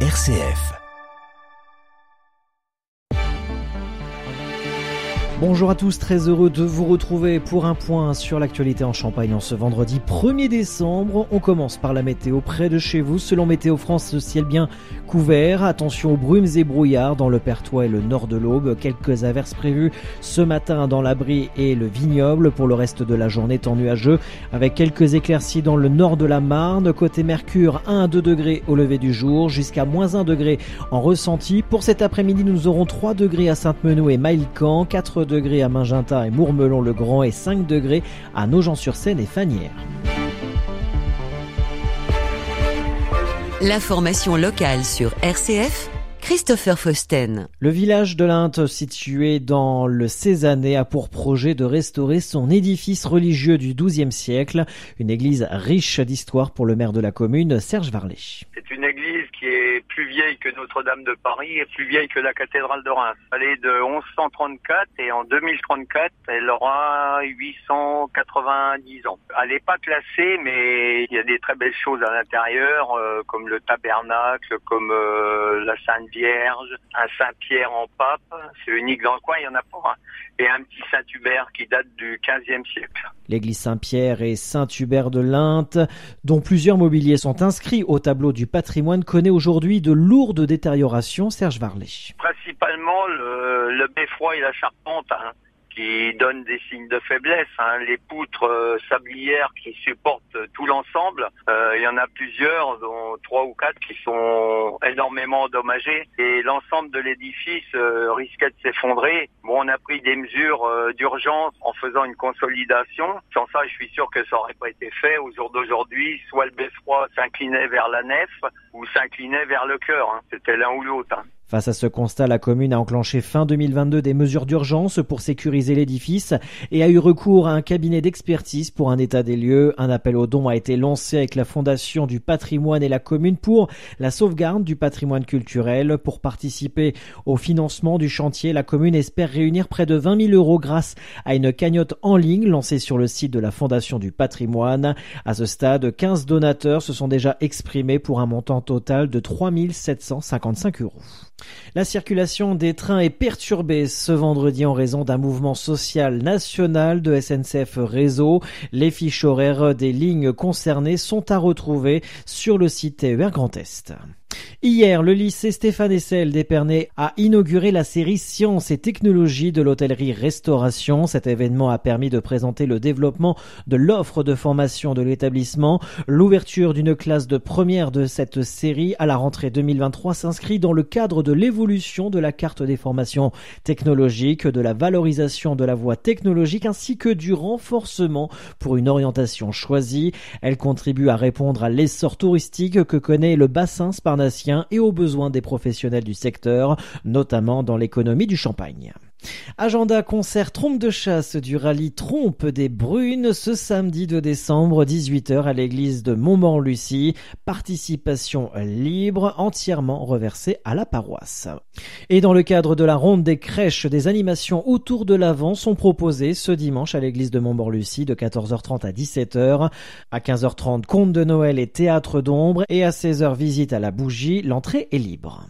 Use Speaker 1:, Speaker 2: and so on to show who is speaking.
Speaker 1: RCF.
Speaker 2: Bonjour à tous, très heureux de vous retrouver pour un point sur l'actualité en Champagne en ce vendredi 1er décembre. On commence par la météo près de chez vous. Selon Météo France, le ciel bien couvert. Attention aux brumes et brouillards dans le Pertois et le nord de l'Aube. Quelques averses prévues ce matin dans l'Abri et le Vignoble. Pour le reste de la journée, temps nuageux avec quelques éclaircies dans le nord de la Marne. Côté Mercure, 1 à 2 degrés au lever du jour, jusqu'à moins 1 degré en ressenti. Pour cet après-midi, nous aurons 3 degrés à Sainte-Meneau et Mailcan, 4 degrés à Minginta et Mourmelon-le-Grand et 5 degrés à Nogent-sur-Seine et Fanières.
Speaker 3: L'information locale sur RCF Christopher Fausten.
Speaker 2: Le village de l'Inde, situé dans le Cézanne, a pour projet de restaurer son édifice religieux du XIIe siècle, une église riche d'histoire pour le maire de la commune, Serge Varlet.
Speaker 4: C'est une église qui est plus vieille que Notre-Dame de Paris et plus vieille que la cathédrale de Reims. Elle est de 1134 et en 2034, elle aura 890 ans. Elle n'est pas classée, mais il y a des très belles choses à l'intérieur, euh, comme le tabernacle, comme euh, la Sainte Vierge, un Saint-Pierre en pape, c'est unique dans le coin, il y en a pas. Hein. Et un petit Saint-Hubert qui date du 15e siècle.
Speaker 2: L'église Saint-Pierre et Saint-Hubert de l'Inte, dont plusieurs mobiliers sont inscrits au tableau du patrimoine, connaît aujourd'hui de lourdes détériorations. Serge Varlet.
Speaker 4: Principalement le, le beffroi et la charpente. Hein qui donnent des signes de faiblesse. Hein. Les poutres euh, sablières qui supportent tout l'ensemble, euh, il y en a plusieurs, dont trois ou quatre qui sont énormément endommagées. Et l'ensemble de l'édifice euh, risquait de s'effondrer. Bon, on a pris des mesures d'urgence en faisant une consolidation. Sans ça, je suis sûr que ça aurait pas été fait. Au jour d'aujourd'hui, soit le beffroi s'inclinait vers la nef ou s'inclinait vers le cœur. Hein. C'était l'un ou l'autre. Hein.
Speaker 2: Face à ce constat, la commune a enclenché fin 2022 des mesures d'urgence pour sécuriser l'édifice et a eu recours à un cabinet d'expertise pour un état des lieux. Un appel aux dons a été lancé avec la Fondation du patrimoine et la commune pour la sauvegarde du patrimoine culturel. Pour participer au financement du chantier, la commune espère réunir près de 20 000 euros grâce à une cagnotte en ligne lancée sur le site de la Fondation du patrimoine. À ce stade, 15 donateurs se sont déjà exprimés pour un montant total de 3 755 euros. La circulation des trains est perturbée ce vendredi en raison d'un mouvement social national de SNCF Réseau. Les fiches horaires des lignes concernées sont à retrouver sur le site TER Grand Est. Hier, le lycée Stéphane Essel d'Épernay a inauguré la série Sciences et technologies de l'hôtellerie-restauration. Cet événement a permis de présenter le développement de l'offre de formation de l'établissement. L'ouverture d'une classe de première de cette série à la rentrée 2023 s'inscrit dans le cadre de l'évolution de la carte des formations technologiques, de la valorisation de la voie technologique ainsi que du renforcement pour une orientation choisie. Elle contribue à répondre à l'essor touristique que connaît le bassin et aux besoins des professionnels du secteur, notamment dans l'économie du champagne. Agenda concert trompe de chasse du rallye Trompe des Brunes ce samedi 2 décembre 18h à l'église de Montmort-Lucie. Participation libre entièrement reversée à la paroisse. Et dans le cadre de la ronde des crèches, des animations autour de l'Avent sont proposées ce dimanche à l'église de Montmort-Lucie de 14h30 à 17h. À 15h30, conte de Noël et théâtre d'ombre et à 16h visite à la bougie. L'entrée est libre.